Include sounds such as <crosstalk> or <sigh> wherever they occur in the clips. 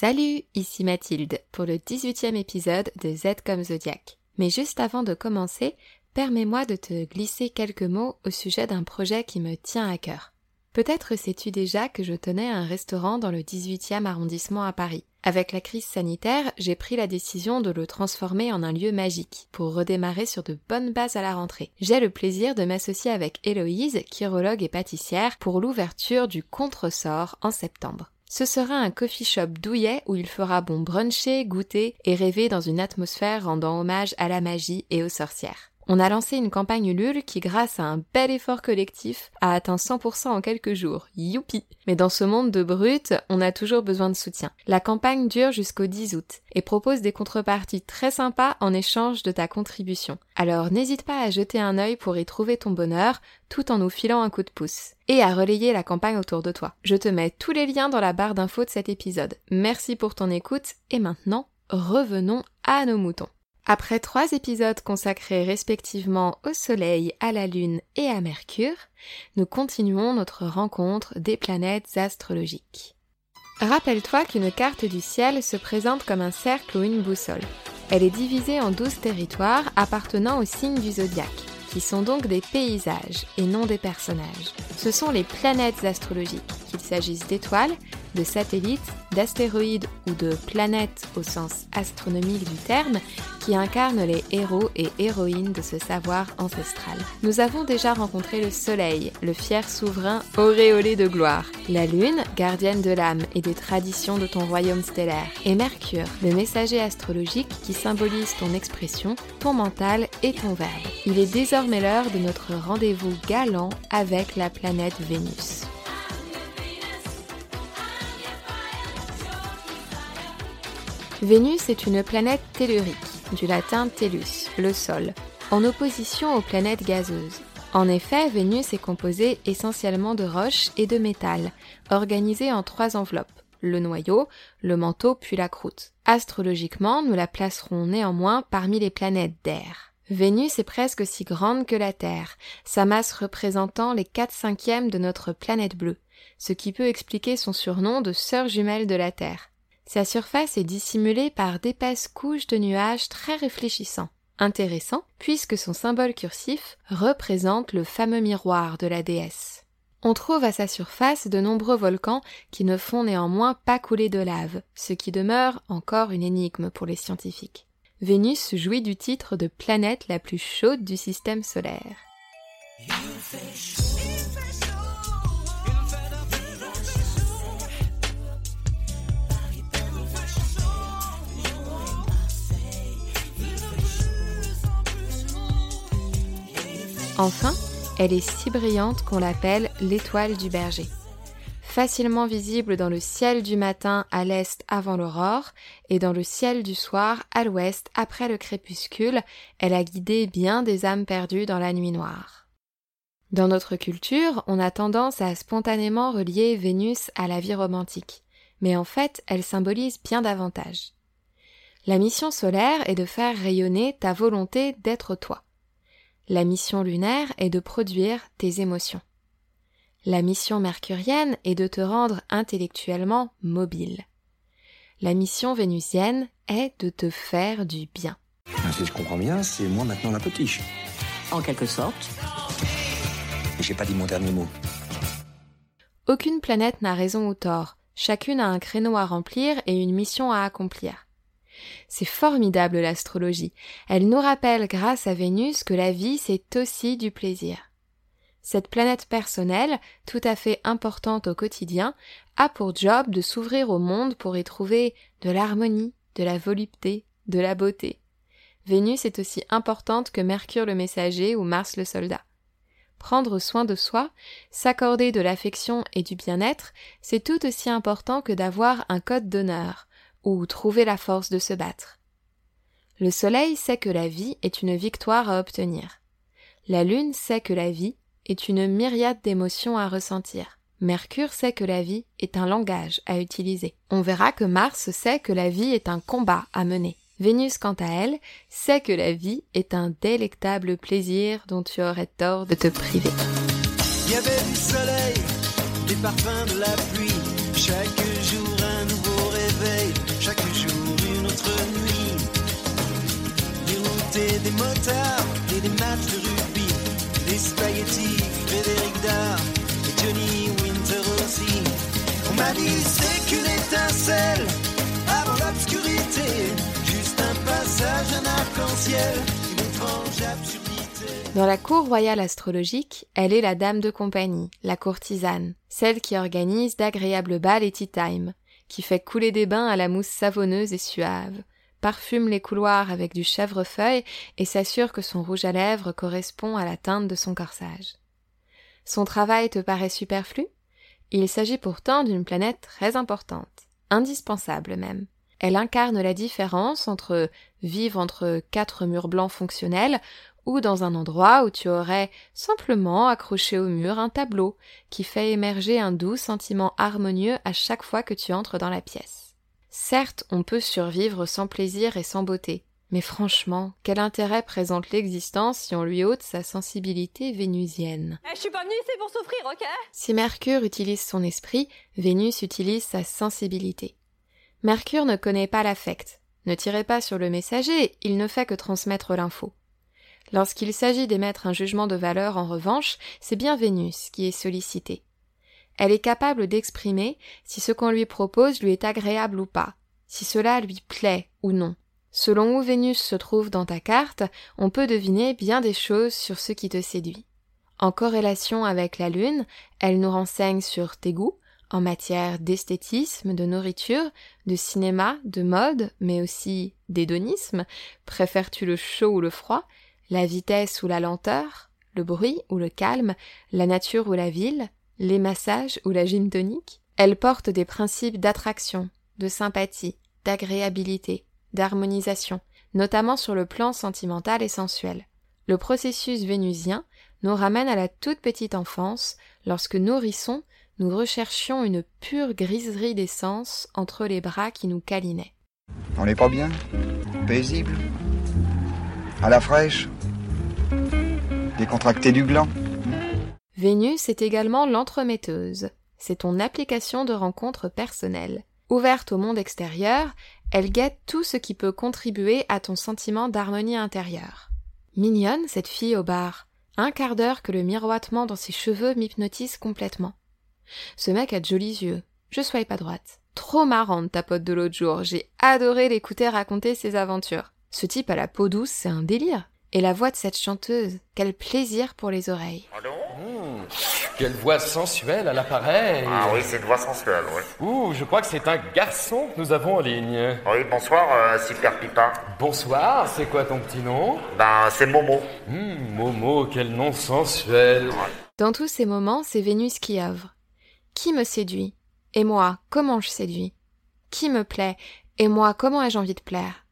Salut, ici Mathilde pour le 18e épisode de Z comme Zodiac. Mais juste avant de commencer, permets-moi de te glisser quelques mots au sujet d'un projet qui me tient à cœur. Peut-être sais-tu déjà que je tenais un restaurant dans le 18e arrondissement à Paris. Avec la crise sanitaire, j'ai pris la décision de le transformer en un lieu magique pour redémarrer sur de bonnes bases à la rentrée. J'ai le plaisir de m'associer avec Héloïse, chirologue et pâtissière, pour l'ouverture du Contresort en septembre. Ce sera un coffee shop douillet où il fera bon bruncher, goûter et rêver dans une atmosphère rendant hommage à la magie et aux sorcières. On a lancé une campagne Ulule qui, grâce à un bel effort collectif, a atteint 100% en quelques jours. Youpi! Mais dans ce monde de brut, on a toujours besoin de soutien. La campagne dure jusqu'au 10 août et propose des contreparties très sympas en échange de ta contribution. Alors n'hésite pas à jeter un œil pour y trouver ton bonheur tout en nous filant un coup de pouce et à relayer la campagne autour de toi. Je te mets tous les liens dans la barre d'infos de cet épisode. Merci pour ton écoute et maintenant, revenons à nos moutons. Après trois épisodes consacrés respectivement au Soleil, à la Lune et à Mercure, nous continuons notre rencontre des planètes astrologiques. Rappelle-toi qu'une carte du ciel se présente comme un cercle ou une boussole. Elle est divisée en douze territoires appartenant aux signes du zodiaque, qui sont donc des paysages et non des personnages. Ce sont les planètes astrologiques, qu'il s'agisse d'étoiles, de satellites, d'astéroïdes ou de planètes au sens astronomique du terme, qui incarnent les héros et héroïnes de ce savoir ancestral. Nous avons déjà rencontré le Soleil, le fier souverain auréolé de gloire, la Lune, gardienne de l'âme et des traditions de ton royaume stellaire, et Mercure, le messager astrologique qui symbolise ton expression, ton mental et ton verbe. Il est désormais l'heure de notre rendez-vous galant avec la planète Vénus. Vénus est une planète tellurique, du latin tellus, le sol, en opposition aux planètes gazeuses. En effet, Vénus est composée essentiellement de roches et de métal, organisées en trois enveloppes, le noyau, le manteau puis la croûte. Astrologiquement, nous la placerons néanmoins parmi les planètes d'air. Vénus est presque aussi grande que la Terre, sa masse représentant les 4 cinquièmes de notre planète bleue, ce qui peut expliquer son surnom de sœur jumelle de la Terre. Sa surface est dissimulée par d'épaisses couches de nuages très réfléchissants. Intéressant, puisque son symbole cursif représente le fameux miroir de la déesse. On trouve à sa surface de nombreux volcans qui ne font néanmoins pas couler de lave, ce qui demeure encore une énigme pour les scientifiques. Vénus jouit du titre de planète la plus chaude du système solaire. Enfin, elle est si brillante qu'on l'appelle l'étoile du berger. Facilement visible dans le ciel du matin à l'est avant l'aurore et dans le ciel du soir à l'ouest après le crépuscule, elle a guidé bien des âmes perdues dans la nuit noire. Dans notre culture, on a tendance à spontanément relier Vénus à la vie romantique, mais en fait, elle symbolise bien davantage. La mission solaire est de faire rayonner ta volonté d'être toi. La mission lunaire est de produire tes émotions. La mission mercurienne est de te rendre intellectuellement mobile. La mission vénusienne est de te faire du bien. Ah, si je comprends bien, c'est moi maintenant la potiche. En quelque sorte. J'ai pas dit mon dernier mot. Aucune planète n'a raison ou tort. Chacune a un créneau à remplir et une mission à accomplir. C'est formidable l'astrologie. Elle nous rappelle grâce à Vénus que la vie c'est aussi du plaisir. Cette planète personnelle, tout à fait importante au quotidien, a pour job de s'ouvrir au monde pour y trouver de l'harmonie, de la volupté, de la beauté. Vénus est aussi importante que Mercure le messager ou Mars le soldat. Prendre soin de soi, s'accorder de l'affection et du bien-être, c'est tout aussi important que d'avoir un code d'honneur, ou trouver la force de se battre. Le soleil sait que la vie est une victoire à obtenir. La lune sait que la vie est une myriade d'émotions à ressentir. Mercure sait que la vie est un langage à utiliser. On verra que Mars sait que la vie est un combat à mener. Vénus, quant à elle, sait que la vie est un délectable plaisir dont tu aurais tort de te priver. Il y avait du soleil, des parfums de la pluie, chaque jour un nouveau réveil match de rugby, des spaghettis, Frédéric Dard et Johnny Winter aussi. On m'a dit c'est qu'une étincelle avant l'obscurité, juste un passage, un arc-en-ciel qui nous venge l'absurdité. Dans la cour royale astrologique, elle est la dame de compagnie, la courtisane, celle qui organise d'agréables bals et tea time, qui fait couler des bains à la mousse savonneuse et suave, parfume les couloirs avec du chèvrefeuille et s'assure que son rouge à lèvres correspond à la teinte de son corsage. Son travail te paraît superflu? Il s'agit pourtant d'une planète très importante, indispensable même. Elle incarne la différence entre vivre entre quatre murs blancs fonctionnels ou dans un endroit où tu aurais simplement accroché au mur un tableau qui fait émerger un doux sentiment harmonieux à chaque fois que tu entres dans la pièce. Certes, on peut survivre sans plaisir et sans beauté, mais franchement, quel intérêt présente l'existence si on lui ôte sa sensibilité vénusienne? Eh, je suis pas venue ici pour souffrir, ok? Si Mercure utilise son esprit, Vénus utilise sa sensibilité. Mercure ne connaît pas l'affect. Ne tirez pas sur le messager, il ne fait que transmettre l'info. Lorsqu'il s'agit d'émettre un jugement de valeur, en revanche, c'est bien Vénus qui est sollicitée. Elle est capable d'exprimer si ce qu'on lui propose lui est agréable ou pas, si cela lui plaît ou non. Selon où Vénus se trouve dans ta carte, on peut deviner bien des choses sur ce qui te séduit. En corrélation avec la Lune, elle nous renseigne sur tes goûts, en matière d'esthétisme, de nourriture, de cinéma, de mode, mais aussi d'hédonisme. Préfères-tu le chaud ou le froid, la vitesse ou la lenteur, le bruit ou le calme, la nature ou la ville, les massages ou la gym tonique Elle porte des principes d'attraction, de sympathie, d'agréabilité, d'harmonisation, notamment sur le plan sentimental et sensuel. Le processus vénusien nous ramène à la toute petite enfance, lorsque nourrissons, nous recherchions une pure griserie d'essence entre les bras qui nous câlinaient. On n'est pas bien? Paisible? À la fraîche? Décontracté du gland? Vénus est également l'entremetteuse. C'est ton application de rencontres personnelles. Ouverte au monde extérieur, elle guette tout ce qui peut contribuer à ton sentiment d'harmonie intérieure. Mignonne, cette fille au bar. Un quart d'heure que le miroitement dans ses cheveux m'hypnotise complètement. Ce mec a de jolis yeux. Je sois pas droite. Trop marrante ta pote de l'autre jour. J'ai adoré l'écouter raconter ses aventures. Ce type à la peau douce, c'est un délire. Et la voix de cette chanteuse, quel plaisir pour les oreilles. Mmh, quelle voix sensuelle à l'appareil Ah oui, c'est une voix sensuelle, oui. Ouh, je crois que c'est un garçon que nous avons en ligne. Oui, bonsoir, euh, Super Pipa. Bonsoir, c'est quoi ton petit nom? Ben, c'est Momo. Mmh, Momo, quel nom sensuel. Dans tous ces moments, c'est Vénus qui œuvre. Qui me séduit? Et moi, comment je séduis? Qui me plaît? Et moi, comment ai-je envie de plaire?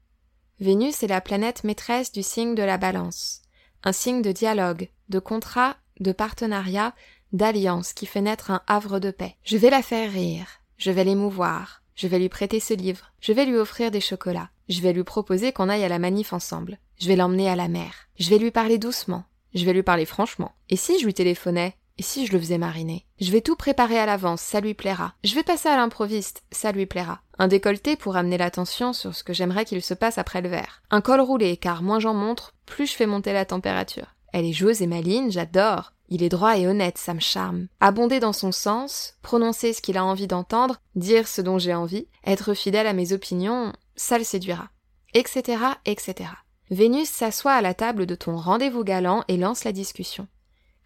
Vénus est la planète maîtresse du signe de la balance, un signe de dialogue, de contrat, de partenariat, d'alliance qui fait naître un havre de paix. Je vais la faire rire, je vais l'émouvoir, je vais lui prêter ce livre, je vais lui offrir des chocolats, je vais lui proposer qu'on aille à la manif ensemble, je vais l'emmener à la mer, je vais lui parler doucement, je vais lui parler franchement. Et si je lui téléphonais et si je le faisais mariner Je vais tout préparer à l'avance, ça lui plaira. Je vais passer à l'improviste, ça lui plaira. Un décolleté pour amener l'attention sur ce que j'aimerais qu'il se passe après le verre. Un col roulé, car moins j'en montre, plus je fais monter la température. Elle est joueuse et maligne, j'adore. Il est droit et honnête, ça me charme. Abonder dans son sens, prononcer ce qu'il a envie d'entendre, dire ce dont j'ai envie, être fidèle à mes opinions, ça le séduira. Etc., etc. Vénus s'assoit à la table de ton rendez-vous galant et lance la discussion.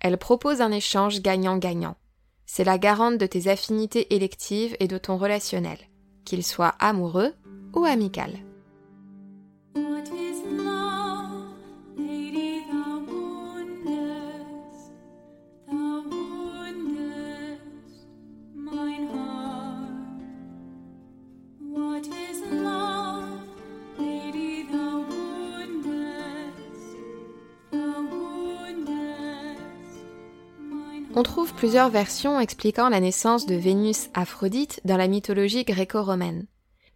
Elle propose un échange gagnant-gagnant. C'est la garante de tes affinités électives et de ton relationnel, qu'il soit amoureux ou amical. On trouve plusieurs versions expliquant la naissance de Vénus Aphrodite dans la mythologie gréco-romaine.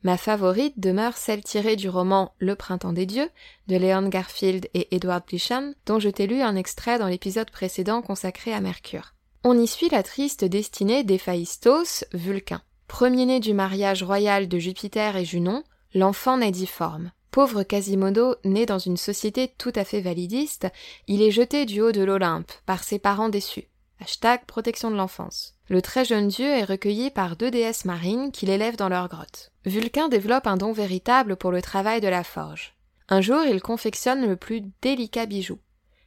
Ma favorite demeure celle tirée du roman Le printemps des dieux de Leon Garfield et Edward Bisham, dont je t'ai lu un extrait dans l'épisode précédent consacré à Mercure. On y suit la triste destinée d'Héphaïstos, Vulcain. Premier-né du mariage royal de Jupiter et Junon, l'enfant naît difforme. Pauvre Quasimodo, né dans une société tout à fait validiste, il est jeté du haut de l'Olympe par ses parents déçus. Hashtag protection de l'enfance. Le très jeune dieu est recueilli par deux déesses marines qui l'élèvent dans leur grotte. Vulcain développe un don véritable pour le travail de la forge. Un jour, il confectionne le plus délicat bijou.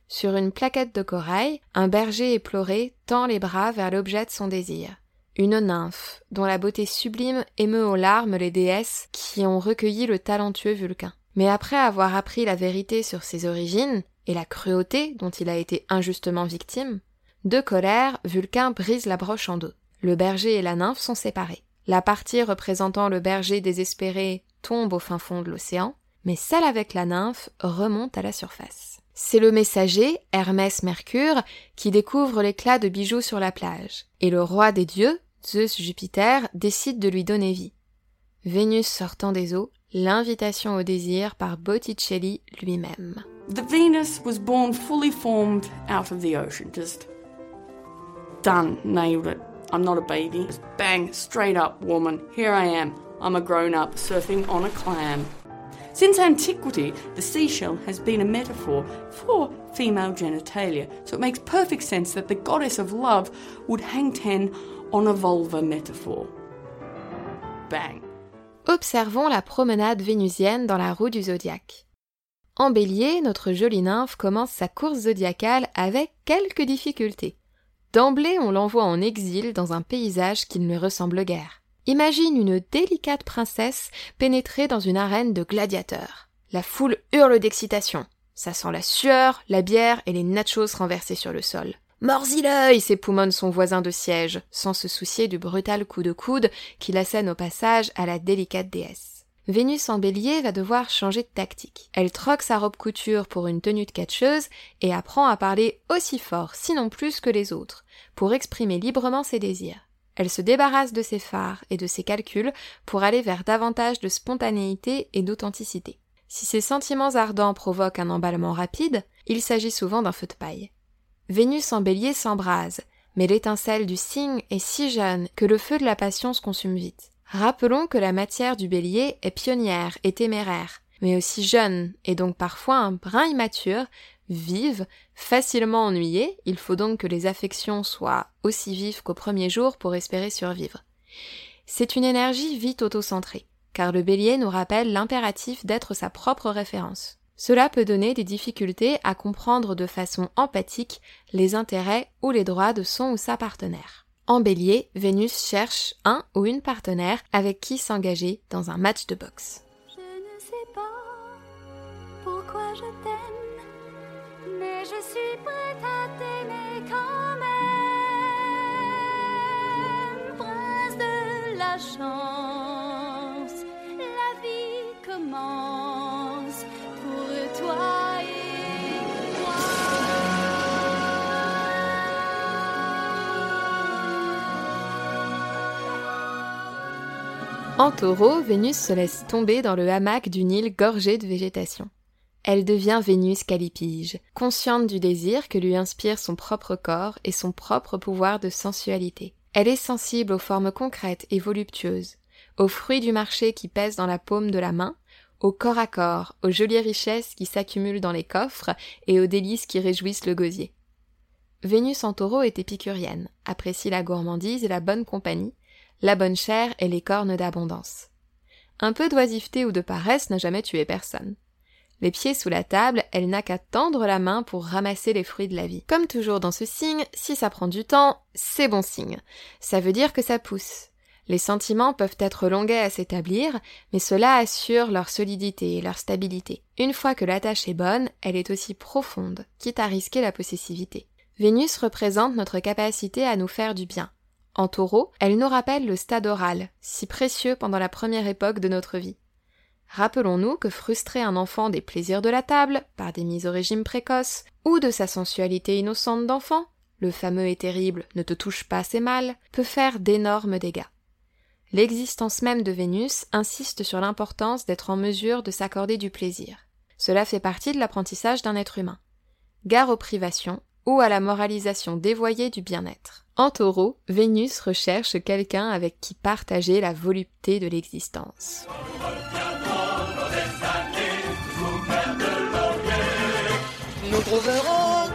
Sur une plaquette de corail, un berger éploré tend les bras vers l'objet de son désir. Une nymphe, dont la beauté sublime émeut aux larmes les déesses qui ont recueilli le talentueux Vulcain. Mais après avoir appris la vérité sur ses origines et la cruauté dont il a été injustement victime, de colère, Vulcain brise la broche en deux. Le berger et la nymphe sont séparés. La partie représentant le berger désespéré tombe au fin fond de l'océan, mais celle avec la nymphe remonte à la surface. C'est le messager, Hermès Mercure, qui découvre l'éclat de bijoux sur la plage, et le roi des dieux, Zeus Jupiter, décide de lui donner vie. Vénus sortant des eaux, l'invitation au désir par Botticelli lui-même. The Venus was born fully formed out of the ocean. Just done, nailed it. I'm not a baby. Just bang, straight up woman. Here I am. I'm a grown up surfing on a clam. Since antiquity, the seashell has been a metaphor for female genitalia, so it makes perfect sense that the goddess of love would hang ten on a vulva metaphor. Bang. Observons la promenade vénusienne dans la roue du zodiaque. En bélier, notre jolie nymphe commence sa course zodiacale avec quelques difficultés. D'emblée, on l'envoie en exil dans un paysage qui ne ressemble guère. Imagine une délicate princesse pénétrer dans une arène de gladiateurs. La foule hurle d'excitation. Ça sent la sueur, la bière et les nachos renversés sur le sol. Mords-y s'époumonne son voisin de siège, sans se soucier du brutal coup de coude qu'il assène au passage à la délicate déesse. Vénus en bélier va devoir changer de tactique. Elle troque sa robe couture pour une tenue de catcheuse et apprend à parler aussi fort, sinon plus que les autres, pour exprimer librement ses désirs. Elle se débarrasse de ses phares et de ses calculs pour aller vers davantage de spontanéité et d'authenticité. Si ses sentiments ardents provoquent un emballement rapide, il s'agit souvent d'un feu de paille. Vénus en bélier s'embrase, mais l'étincelle du cygne est si jeune que le feu de la passion se consume vite. Rappelons que la matière du bélier est pionnière et téméraire, mais aussi jeune et donc parfois un brin immature, vive, facilement ennuyée, il faut donc que les affections soient aussi vives qu'au premier jour pour espérer survivre. C'est une énergie vite autocentrée, car le bélier nous rappelle l'impératif d'être sa propre référence. Cela peut donner des difficultés à comprendre de façon empathique les intérêts ou les droits de son ou sa partenaire. En bélier, Vénus cherche un ou une partenaire avec qui s'engager dans un match de boxe. Je ne sais pas pourquoi je t'aime, mais je suis prête à t'aimer quand même. Prince de la chance, la vie commence En taureau, Vénus se laisse tomber dans le hamac d'une île gorgée de végétation. Elle devient Vénus calipige, consciente du désir que lui inspire son propre corps et son propre pouvoir de sensualité. Elle est sensible aux formes concrètes et voluptueuses, aux fruits du marché qui pèsent dans la paume de la main, au corps à corps, aux jolies richesses qui s'accumulent dans les coffres et aux délices qui réjouissent le gosier. Vénus en taureau est épicurienne, apprécie la gourmandise et la bonne compagnie, la bonne chair et les cornes d'abondance. Un peu d'oisiveté ou de paresse n'a jamais tué personne. Les pieds sous la table, elle n'a qu'à tendre la main pour ramasser les fruits de la vie. Comme toujours dans ce signe, si ça prend du temps, c'est bon signe. Ça veut dire que ça pousse. Les sentiments peuvent être longuets à s'établir, mais cela assure leur solidité et leur stabilité. Une fois que la tâche est bonne, elle est aussi profonde, quitte à risquer la possessivité. Vénus représente notre capacité à nous faire du bien. En taureau, elle nous rappelle le stade oral, si précieux pendant la première époque de notre vie. Rappelons-nous que frustrer un enfant des plaisirs de la table, par des mises au régime précoces, ou de sa sensualité innocente d'enfant, le fameux et terrible ne te touche pas, c'est mal, peut faire d'énormes dégâts. L'existence même de Vénus insiste sur l'importance d'être en mesure de s'accorder du plaisir. Cela fait partie de l'apprentissage d'un être humain. Gare aux privations ou à la moralisation dévoyée du bien-être. En taureau, Vénus recherche quelqu'un avec qui partager la volupté de l'existence. Nous trouverons.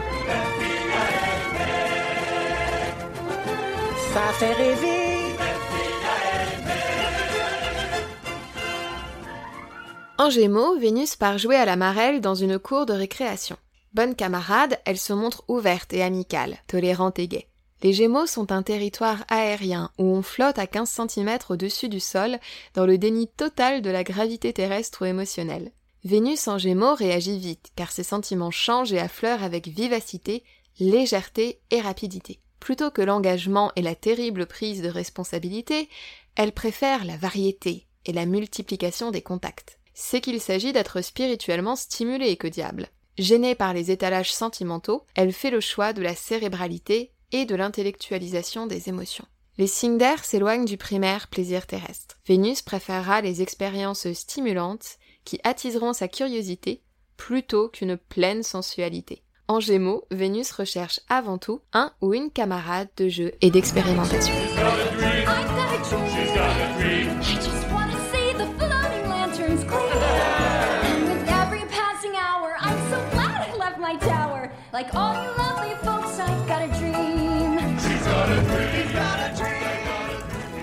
En Gémeaux, Vénus part jouer à la marelle dans une cour de récréation. Bonne camarade, elle se montre ouverte et amicale, tolérante et gaie. Les Gémeaux sont un territoire aérien où on flotte à 15 cm au-dessus du sol dans le déni total de la gravité terrestre ou émotionnelle. Vénus en Gémeaux réagit vite car ses sentiments changent et affleurent avec vivacité, légèreté et rapidité. Plutôt que l'engagement et la terrible prise de responsabilité, elle préfère la variété et la multiplication des contacts. C'est qu'il s'agit d'être spirituellement stimulée que diable. Gênée par les étalages sentimentaux, elle fait le choix de la cérébralité et de l'intellectualisation des émotions. Les signes s'éloignent du primaire plaisir terrestre. Vénus préférera les expériences stimulantes qui attiseront sa curiosité plutôt qu'une pleine sensualité. En Gémeaux, Vénus recherche avant tout un ou une camarade de jeu et d'expérimentation.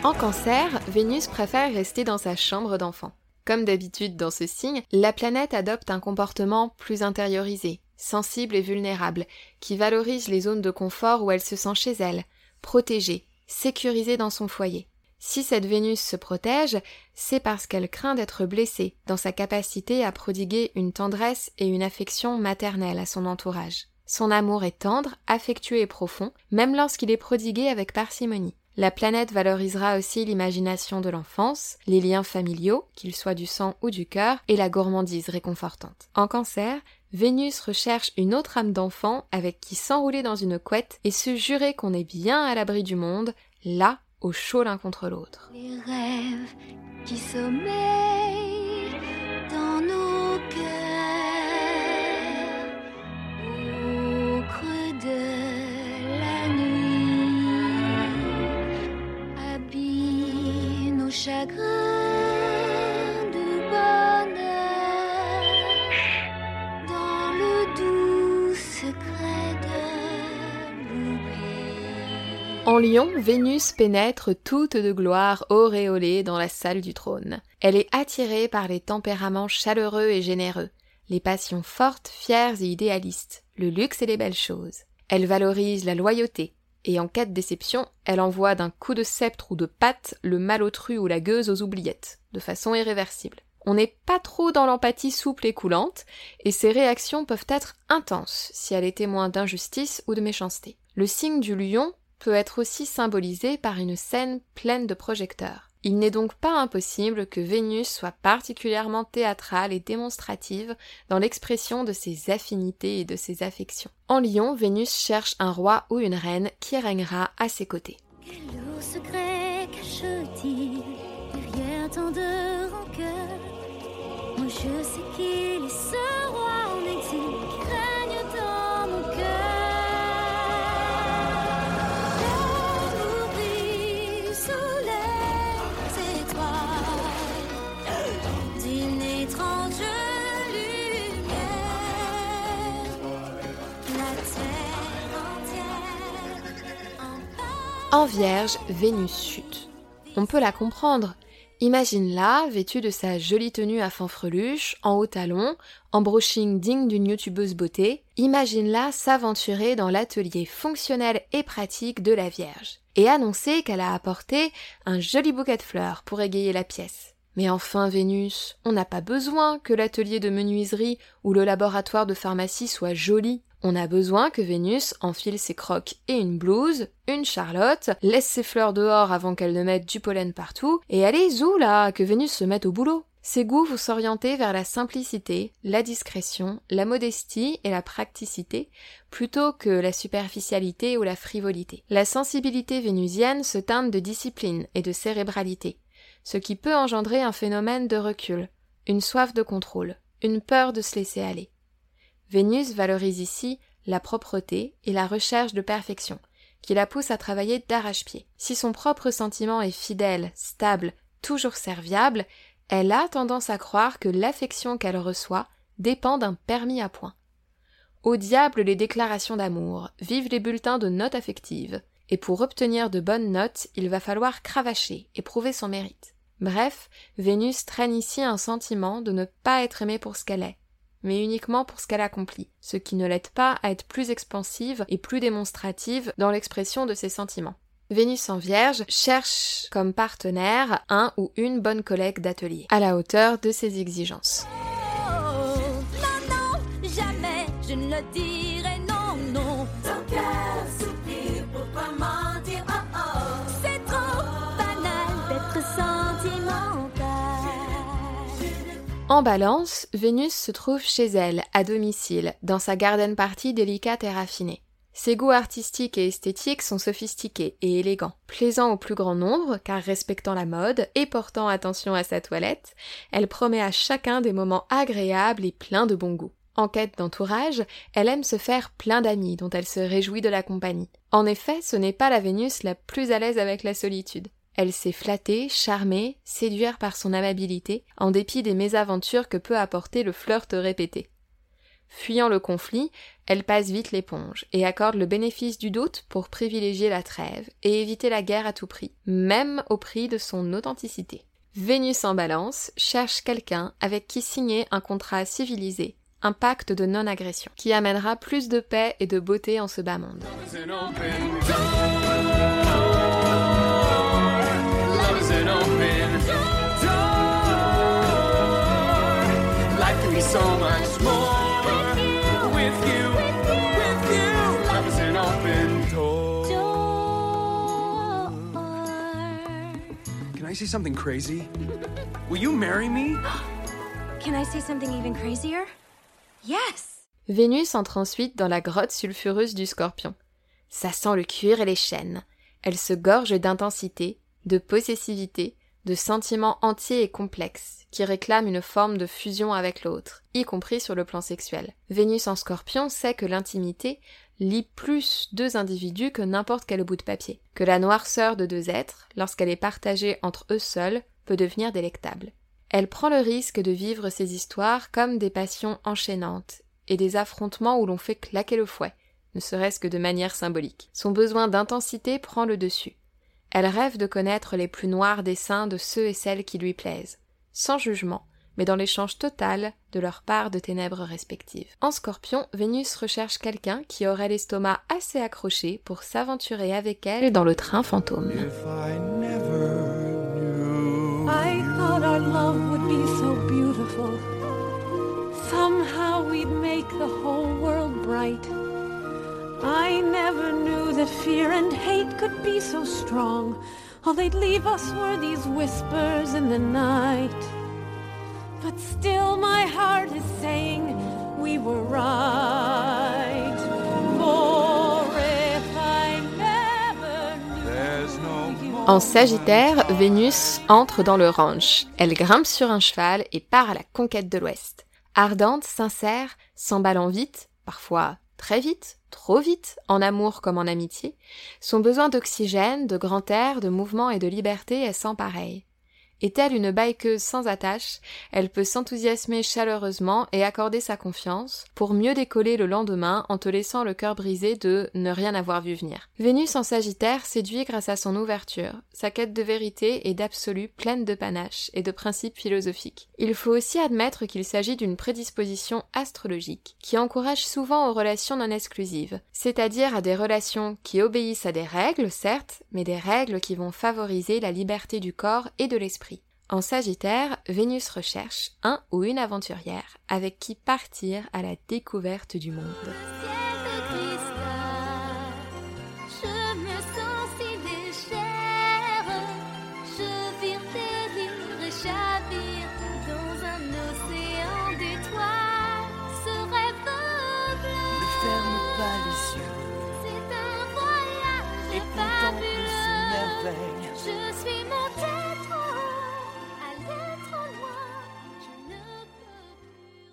En cancer, Vénus préfère rester dans sa chambre d'enfant. Comme d'habitude dans ce signe, la planète adopte un comportement plus intériorisé, sensible et vulnérable, qui valorise les zones de confort où elle se sent chez elle, protégée, sécurisée dans son foyer. Si cette Vénus se protège, c'est parce qu'elle craint d'être blessée dans sa capacité à prodiguer une tendresse et une affection maternelle à son entourage. Son amour est tendre, affectueux et profond, même lorsqu'il est prodigué avec parcimonie. La planète valorisera aussi l'imagination de l'enfance, les liens familiaux, qu'ils soient du sang ou du cœur, et la gourmandise réconfortante. En cancer, Vénus recherche une autre âme d'enfant avec qui s'enrouler dans une couette et se jurer qu'on est bien à l'abri du monde, là, au chaud l'un contre l'autre. De bonheur dans le doux secret de. En Lion, Vénus pénètre toute de gloire auréolée dans la salle du trône. Elle est attirée par les tempéraments chaleureux et généreux, les passions fortes, fières et idéalistes, le luxe et les belles choses. Elle valorise la loyauté, et en cas de déception, elle envoie d'un coup de sceptre ou de patte le malotru ou la gueuse aux oubliettes, de façon irréversible. On n'est pas trop dans l'empathie souple et coulante, et ses réactions peuvent être intenses si elle est témoin d'injustice ou de méchanceté. Le signe du lion peut être aussi symbolisé par une scène pleine de projecteurs. Il n'est donc pas impossible que Vénus soit particulièrement théâtrale et démonstrative dans l'expression de ses affinités et de ses affections. En Lion, Vénus cherche un roi ou une reine qui régnera à ses côtés. Quel cache-t-il de rancœur je sais qu'il est ce roi en exil en Vierge, Vénus chute. On peut la comprendre. Imagine-la, vêtue de sa jolie tenue à fanfreluche, en haut talons, en brushing digne d'une youtubeuse beauté. Imagine-la s'aventurer dans l'atelier fonctionnel et pratique de la Vierge. Et annoncer qu'elle a apporté un joli bouquet de fleurs pour égayer la pièce. Mais enfin, Vénus, on n'a pas besoin que l'atelier de menuiserie ou le laboratoire de pharmacie soit joli. On a besoin que Vénus enfile ses crocs et une blouse, une charlotte, laisse ses fleurs dehors avant qu'elles ne mettent du pollen partout, et allez où là, que Vénus se mette au boulot. Ses goûts vont s'orienter vers la simplicité, la discrétion, la modestie et la praticité, plutôt que la superficialité ou la frivolité. La sensibilité vénusienne se teinte de discipline et de cérébralité, ce qui peut engendrer un phénomène de recul, une soif de contrôle, une peur de se laisser aller. Vénus valorise ici la propreté et la recherche de perfection, qui la pousse à travailler d'arrache-pied. Si son propre sentiment est fidèle, stable, toujours serviable, elle a tendance à croire que l'affection qu'elle reçoit dépend d'un permis à point. Au diable les déclarations d'amour, vive les bulletins de notes affectives. Et pour obtenir de bonnes notes, il va falloir cravacher et prouver son mérite. Bref, Vénus traîne ici un sentiment de ne pas être aimée pour ce qu'elle est, mais uniquement pour ce qu'elle accomplit, ce qui ne l'aide pas à être plus expansive et plus démonstrative dans l'expression de ses sentiments. Vénus en Vierge cherche comme partenaire un ou une bonne collègue d'atelier, à la hauteur de ses exigences. Oh, En balance, Vénus se trouve chez elle, à domicile, dans sa garden party délicate et raffinée. Ses goûts artistiques et esthétiques sont sophistiqués et élégants, plaisants au plus grand nombre car respectant la mode et portant attention à sa toilette, elle promet à chacun des moments agréables et pleins de bon goût. En quête d'entourage, elle aime se faire plein d'amis dont elle se réjouit de la compagnie. En effet, ce n'est pas la Vénus la plus à l'aise avec la solitude. Elle sait flatter, charmer, séduire par son amabilité, en dépit des mésaventures que peut apporter le flirt répété. Fuyant le conflit, elle passe vite l'éponge et accorde le bénéfice du doute pour privilégier la trêve et éviter la guerre à tout prix, même au prix de son authenticité. Vénus en balance cherche quelqu'un avec qui signer un contrat civilisé, un pacte de non-agression, qui amènera plus de paix et de beauté en ce bas monde. Can I say something crazy? Will you marry me? <gasps> Can I say something even crazier? Yes! Vénus entre ensuite dans la grotte sulfureuse du scorpion. Ça sent le cuir et les chaînes. Elle se gorge d'intensité, de possessivité, de sentiments entiers et complexes, qui réclament une forme de fusion avec l'autre, y compris sur le plan sexuel. Vénus en scorpion sait que l'intimité lie plus deux individus que n'importe quel bout de papier, que la noirceur de deux êtres, lorsqu'elle est partagée entre eux seuls, peut devenir délectable. Elle prend le risque de vivre ces histoires comme des passions enchaînantes et des affrontements où l'on fait claquer le fouet, ne serait-ce que de manière symbolique. Son besoin d'intensité prend le dessus. Elle rêve de connaître les plus noirs desseins de ceux et celles qui lui plaisent, sans jugement, mais dans l'échange total de leur part de ténèbres respectives. En scorpion, Vénus recherche quelqu'un qui aurait l'estomac assez accroché pour s'aventurer avec elle dans le train fantôme. Somehow we'd make the whole world bright. I never knew that fear and hate could be so strong. All they'd leave us were these whispers in the night. But still, my heart is saying we were right. For if I never knew. En Sagittaire, Vénus entre dans le ranch. Elle grimpe sur un cheval et part à la conquête de l'Ouest. Ardente, sincère, s'emballant vite, parfois très vite, trop vite, en amour comme en amitié, son besoin d'oxygène, de grand air, de mouvement et de liberté est sans pareil. Est-elle une bikeuse sans attache, elle peut s'enthousiasmer chaleureusement et accorder sa confiance pour mieux décoller le lendemain en te laissant le cœur brisé de ne rien avoir vu venir. Vénus en Sagittaire séduit grâce à son ouverture, sa quête de vérité et d'absolu pleine de panache et de principes philosophiques. Il faut aussi admettre qu'il s'agit d'une prédisposition astrologique qui encourage souvent aux relations non exclusives, c'est-à-dire à des relations qui obéissent à des règles, certes, mais des règles qui vont favoriser la liberté du corps et de l'esprit. En Sagittaire, Vénus recherche un ou une aventurière avec qui partir à la découverte du monde.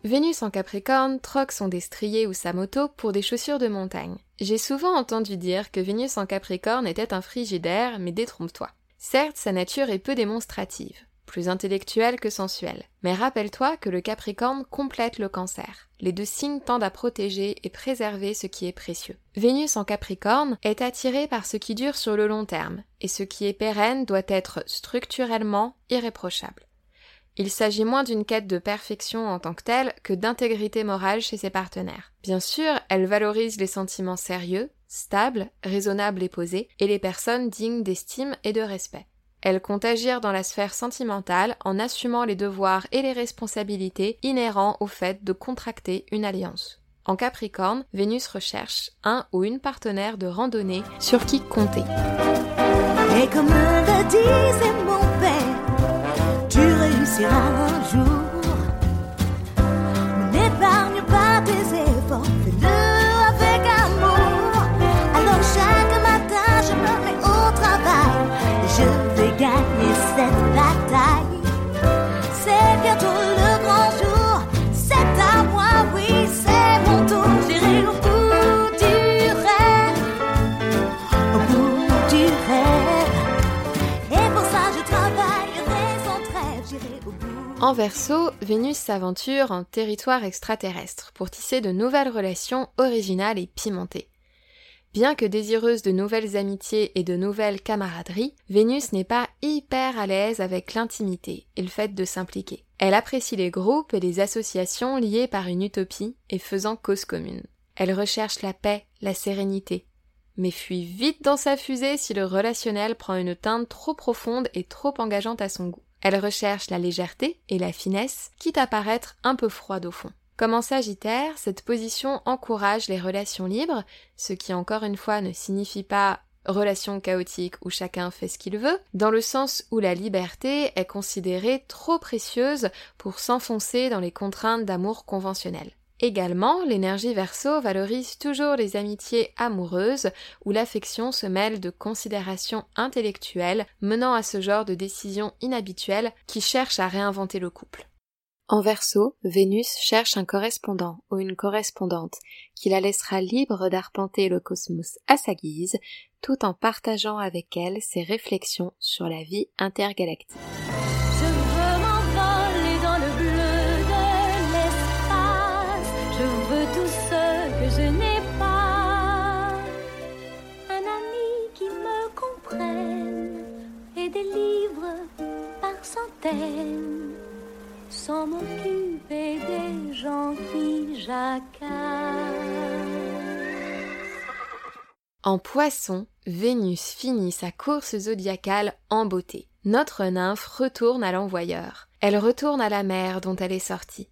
Vénus en Capricorne troque son destrier ou sa moto pour des chaussures de montagne. J'ai souvent entendu dire que Vénus en Capricorne était un frigidaire, mais détrompe-toi. Certes, sa nature est peu démonstrative. plus intellectuelle que sensuelle. Mais rappelle-toi que le Capricorne complète le Cancer. Les deux signes tendent à protéger et préserver ce qui est précieux. Vénus en Capricorne est attirée par ce qui dure sur le long terme, et ce qui est pérenne doit être structurellement irréprochable. Il s'agit moins d'une quête de perfection en tant que telle que d'intégrité morale chez ses partenaires. Bien sûr, elle valorise les sentiments sérieux, stables, raisonnables et posés, et les personnes dignes d'estime et de respect. Elle compte agir dans la sphère sentimentale en assumant les devoirs et les responsabilités inhérents au fait de contracter une alliance. En Capricorne, Vénus recherche un ou une partenaire de randonnée sur qui compter. Tu réussiras un jour. N'épargne pas tes efforts, fais-le avec amour. Alors chaque matin, je me mets au travail. Je vais gagner cette bataille. C'est bientôt En verso, Vénus s'aventure en territoire extraterrestre pour tisser de nouvelles relations originales et pimentées. Bien que désireuse de nouvelles amitiés et de nouvelles camaraderies, Vénus n'est pas hyper à l'aise avec l'intimité et le fait de s'impliquer. Elle apprécie les groupes et les associations liées par une utopie et faisant cause commune. Elle recherche la paix, la sérénité, mais fuit vite dans sa fusée si le relationnel prend une teinte trop profonde et trop engageante à son goût. Elle recherche la légèreté et la finesse, quitte à paraître un peu froide au fond. Comme en Sagittaire, cette position encourage les relations libres, ce qui encore une fois ne signifie pas relation chaotique où chacun fait ce qu'il veut, dans le sens où la liberté est considérée trop précieuse pour s'enfoncer dans les contraintes d'amour conventionnelles. Également, l'énergie verso valorise toujours les amitiés amoureuses où l'affection se mêle de considérations intellectuelles menant à ce genre de décisions inhabituelles qui cherchent à réinventer le couple. En verso, Vénus cherche un correspondant ou une correspondante qui la laissera libre d'arpenter le cosmos à sa guise, tout en partageant avec elle ses réflexions sur la vie intergalactique. En poisson, Vénus finit sa course zodiacale en beauté. Notre nymphe retourne à l'envoyeur. Elle retourne à la mer dont elle est sortie.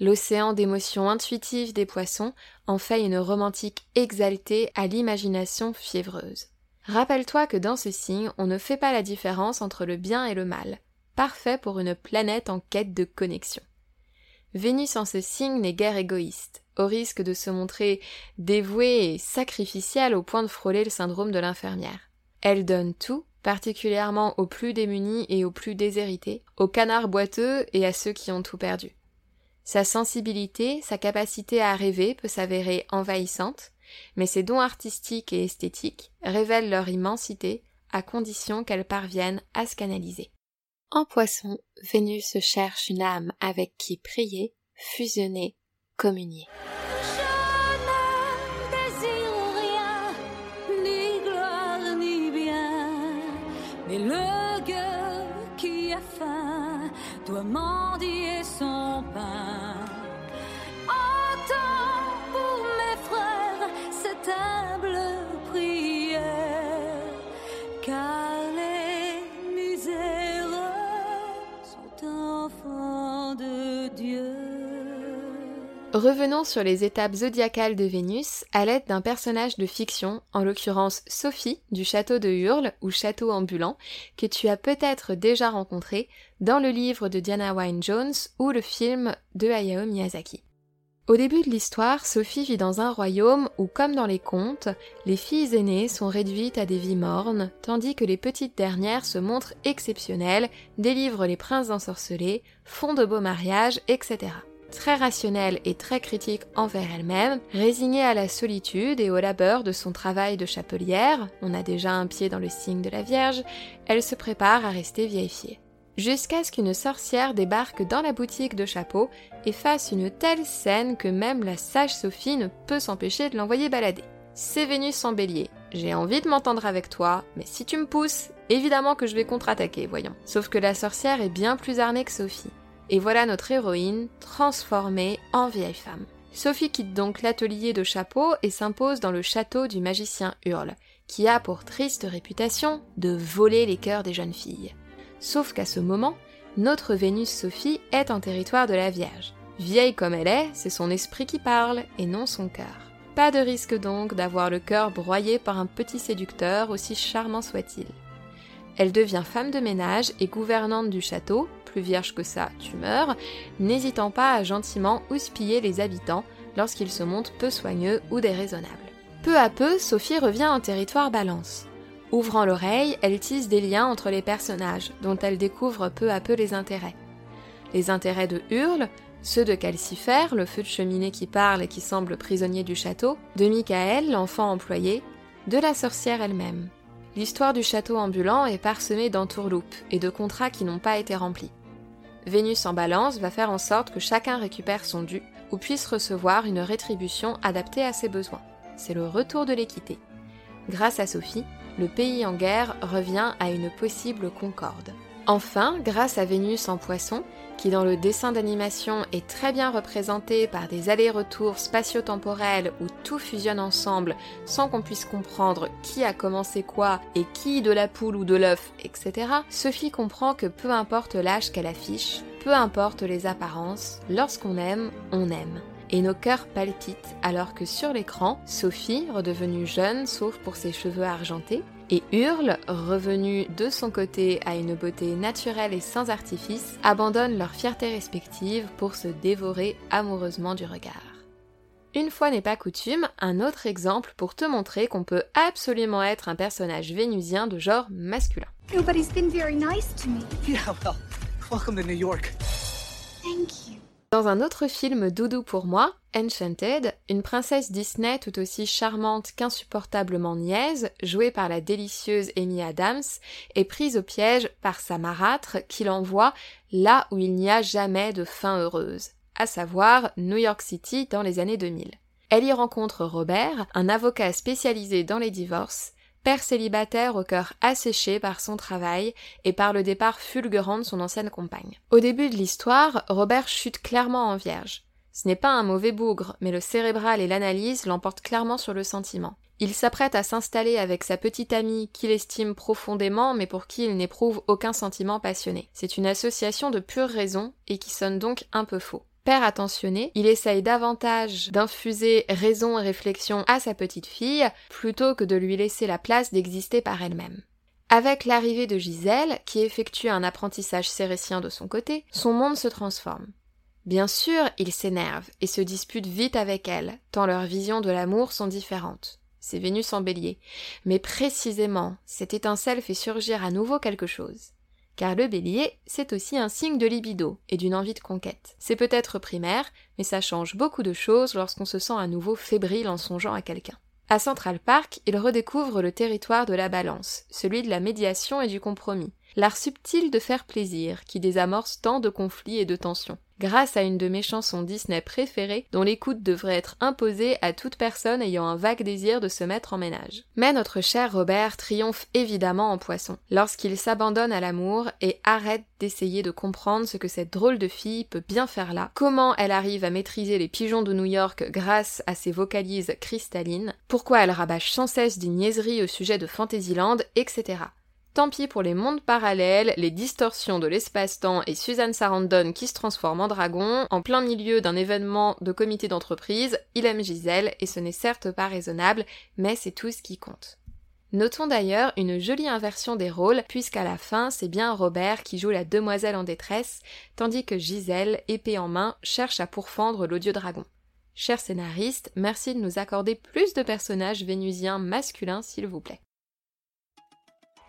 L'océan d'émotions intuitives des poissons en fait une romantique exaltée à l'imagination fiévreuse. Rappelle-toi que dans ce signe, on ne fait pas la différence entre le bien et le mal. Parfait pour une planète en quête de connexion. Vénus en ce signe n'est guère égoïste, au risque de se montrer dévouée et sacrificielle au point de frôler le syndrome de l'infirmière. Elle donne tout, particulièrement aux plus démunis et aux plus déshérités, aux canards boiteux et à ceux qui ont tout perdu. Sa sensibilité, sa capacité à rêver peut s'avérer envahissante, mais ses dons artistiques et esthétiques révèlent leur immensité à condition qu'elle parvienne à se canaliser. En poisson, Vénus cherche une âme avec qui prier, fusionner, communier. Mais le gueux qui a faim doit mendier son pain. Revenons sur les étapes zodiacales de Vénus à l'aide d'un personnage de fiction, en l'occurrence Sophie du château de Hurle ou château ambulant, que tu as peut-être déjà rencontré dans le livre de Diana Wynne Jones ou le film de Hayao Miyazaki. Au début de l'histoire, Sophie vit dans un royaume où, comme dans les contes, les filles aînées sont réduites à des vies mornes, tandis que les petites dernières se montrent exceptionnelles, délivrent les princes ensorcelés, font de beaux mariages, etc très rationnelle et très critique envers elle-même, résignée à la solitude et au labeur de son travail de chapelière, on a déjà un pied dans le signe de la Vierge, elle se prépare à rester vieille fille. jusqu'à ce qu'une sorcière débarque dans la boutique de chapeaux et fasse une telle scène que même la sage Sophie ne peut s'empêcher de l'envoyer balader. C'est Vénus en bélier. J'ai envie de m'entendre avec toi, mais si tu me pousses, évidemment que je vais contre-attaquer, voyons. Sauf que la sorcière est bien plus armée que Sophie. Et voilà notre héroïne transformée en vieille femme. Sophie quitte donc l'atelier de chapeau et s'impose dans le château du magicien Hurle, qui a pour triste réputation de voler les cœurs des jeunes filles. Sauf qu'à ce moment, notre Vénus Sophie est en territoire de la Vierge. Vieille comme elle est, c'est son esprit qui parle et non son cœur. Pas de risque donc d'avoir le cœur broyé par un petit séducteur, aussi charmant soit-il. Elle devient femme de ménage et gouvernante du château, plus vierge que ça, tu meurs, n'hésitant pas à gentiment houspiller les habitants lorsqu'ils se montrent peu soigneux ou déraisonnables. Peu à peu, Sophie revient en territoire balance. Ouvrant l'oreille, elle tisse des liens entre les personnages, dont elle découvre peu à peu les intérêts. Les intérêts de Hurle, ceux de Calcifer, le feu de cheminée qui parle et qui semble prisonnier du château, de Michael, l'enfant employé, de la sorcière elle-même. L'histoire du château ambulant est parsemée d'entourloupes et de contrats qui n'ont pas été remplis. Vénus en balance va faire en sorte que chacun récupère son dû ou puisse recevoir une rétribution adaptée à ses besoins. C'est le retour de l'équité. Grâce à Sophie, le pays en guerre revient à une possible concorde. Enfin, grâce à Vénus en poisson, qui dans le dessin d'animation est très bien représenté par des allers-retours spatio-temporels où tout fusionne ensemble sans qu'on puisse comprendre qui a commencé quoi et qui de la poule ou de l'œuf, etc., Sophie comprend que peu importe l'âge qu'elle affiche, peu importe les apparences, lorsqu'on aime, on aime et nos cœurs palpitent alors que sur l'écran, Sophie, redevenue jeune sauf pour ses cheveux argentés, et Hurle, revenu de son côté à une beauté naturelle et sans artifice, abandonnent leur fierté respective pour se dévorer amoureusement du regard. Une fois n'est pas coutume, un autre exemple pour te montrer qu'on peut absolument être un personnage vénusien de genre masculin. Nobody's been very nice to me. Yeah, well, welcome to New York. Thank you. Dans un autre film doudou pour moi, Enchanted, une princesse Disney tout aussi charmante qu'insupportablement niaise, jouée par la délicieuse Amy Adams, est prise au piège par sa marâtre qui l'envoie là où il n'y a jamais de fin heureuse, à savoir New York City dans les années 2000. Elle y rencontre Robert, un avocat spécialisé dans les divorces, père célibataire au cœur asséché par son travail et par le départ fulgurant de son ancienne compagne. Au début de l'histoire, Robert chute clairement en vierge. Ce n'est pas un mauvais bougre, mais le cérébral et l'analyse l'emportent clairement sur le sentiment. Il s'apprête à s'installer avec sa petite amie qu'il estime profondément mais pour qui il n'éprouve aucun sentiment passionné. C'est une association de pure raison et qui sonne donc un peu faux. Père attentionné, il essaye davantage d'infuser raison et réflexion à sa petite fille plutôt que de lui laisser la place d'exister par elle-même. Avec l'arrivée de Gisèle, qui effectue un apprentissage cérétien de son côté, son monde se transforme. Bien sûr, il s'énerve et se dispute vite avec elle, tant leurs visions de l'amour sont différentes. C'est Vénus en bélier. Mais précisément, cette étincelle fait surgir à nouveau quelque chose car le bélier, c'est aussi un signe de libido et d'une envie de conquête. C'est peut-être primaire, mais ça change beaucoup de choses lorsqu'on se sent à nouveau fébrile en songeant à quelqu'un. À Central Park, il redécouvre le territoire de la balance, celui de la médiation et du compromis, l'art subtil de faire plaisir qui désamorce tant de conflits et de tensions grâce à une de mes chansons Disney préférées dont l'écoute devrait être imposée à toute personne ayant un vague désir de se mettre en ménage. Mais notre cher Robert triomphe évidemment en poisson, lorsqu'il s'abandonne à l'amour et arrête d'essayer de comprendre ce que cette drôle de fille peut bien faire là, comment elle arrive à maîtriser les pigeons de New York grâce à ses vocalises cristallines, pourquoi elle rabâche sans cesse des niaiseries au sujet de Fantasyland, etc. Tant pis pour les mondes parallèles, les distorsions de l'espace-temps et Suzanne Sarandon qui se transforme en dragon, en plein milieu d'un événement de comité d'entreprise, il aime Gisèle et ce n'est certes pas raisonnable, mais c'est tout ce qui compte. Notons d'ailleurs une jolie inversion des rôles, puisqu'à la fin, c'est bien Robert qui joue la demoiselle en détresse, tandis que Gisèle, épée en main, cherche à pourfendre l'odieux dragon. Chers scénaristes, merci de nous accorder plus de personnages vénusiens masculins, s'il vous plaît.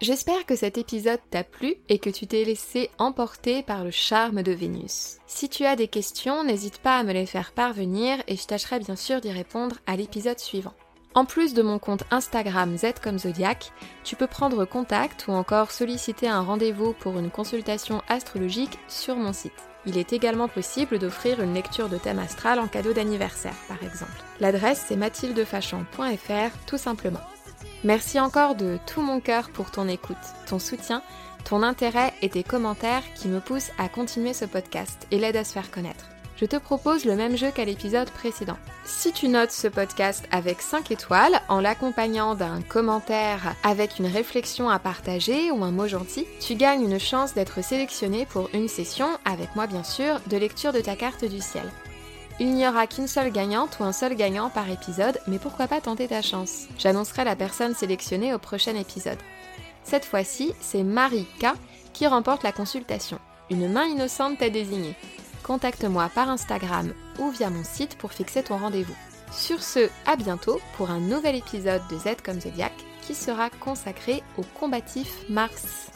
J'espère que cet épisode t'a plu et que tu t'es laissé emporter par le charme de Vénus. Si tu as des questions, n'hésite pas à me les faire parvenir et je tâcherai bien sûr d'y répondre à l'épisode suivant. En plus de mon compte Instagram Z comme Zodiac, tu peux prendre contact ou encore solliciter un rendez-vous pour une consultation astrologique sur mon site. Il est également possible d'offrir une lecture de thème astral en cadeau d'anniversaire, par exemple. L'adresse c'est mathildefachon.fr tout simplement. Merci encore de tout mon cœur pour ton écoute, ton soutien, ton intérêt et tes commentaires qui me poussent à continuer ce podcast et l'aident à se faire connaître je te propose le même jeu qu'à l'épisode précédent. Si tu notes ce podcast avec 5 étoiles, en l'accompagnant d'un commentaire avec une réflexion à partager ou un mot gentil, tu gagnes une chance d'être sélectionné pour une session, avec moi bien sûr, de lecture de ta carte du ciel. Il n'y aura qu'une seule gagnante ou un seul gagnant par épisode, mais pourquoi pas tenter ta chance? J'annoncerai la personne sélectionnée au prochain épisode. Cette fois-ci, c'est Marie K qui remporte la consultation. Une main innocente t'a désigné contacte-moi par Instagram ou via mon site pour fixer ton rendez-vous. Sur ce, à bientôt pour un nouvel épisode de Z comme Zodiac qui sera consacré au combatif Mars.